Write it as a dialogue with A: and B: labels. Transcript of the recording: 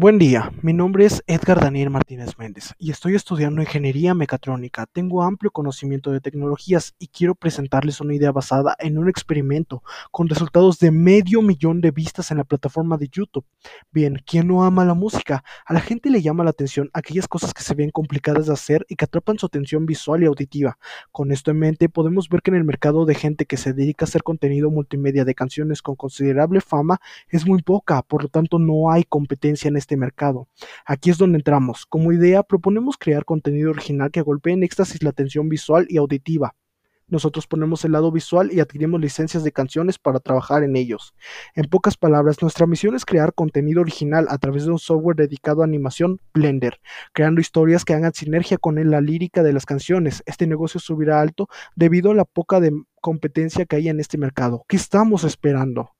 A: Buen día, mi nombre es Edgar Daniel Martínez Méndez y estoy estudiando ingeniería mecatrónica. Tengo amplio conocimiento de tecnologías y quiero presentarles una idea basada en un experimento con resultados de medio millón de vistas en la plataforma de YouTube. Bien, ¿quién no ama la música? A la gente le llama la atención aquellas cosas que se ven complicadas de hacer y que atrapan su atención visual y auditiva. Con esto en mente, podemos ver que en el mercado de gente que se dedica a hacer contenido multimedia de canciones con considerable fama es muy poca, por lo tanto no hay competencia en este este mercado. Aquí es donde entramos. Como idea, proponemos crear contenido original que golpee en éxtasis la atención visual y auditiva. Nosotros ponemos el lado visual y adquirimos licencias de canciones para trabajar en ellos. En pocas palabras, nuestra misión es crear contenido original a través de un software dedicado a animación Blender, creando historias que hagan sinergia con la lírica de las canciones. Este negocio subirá alto debido a la poca competencia que hay en este mercado. ¿Qué estamos esperando?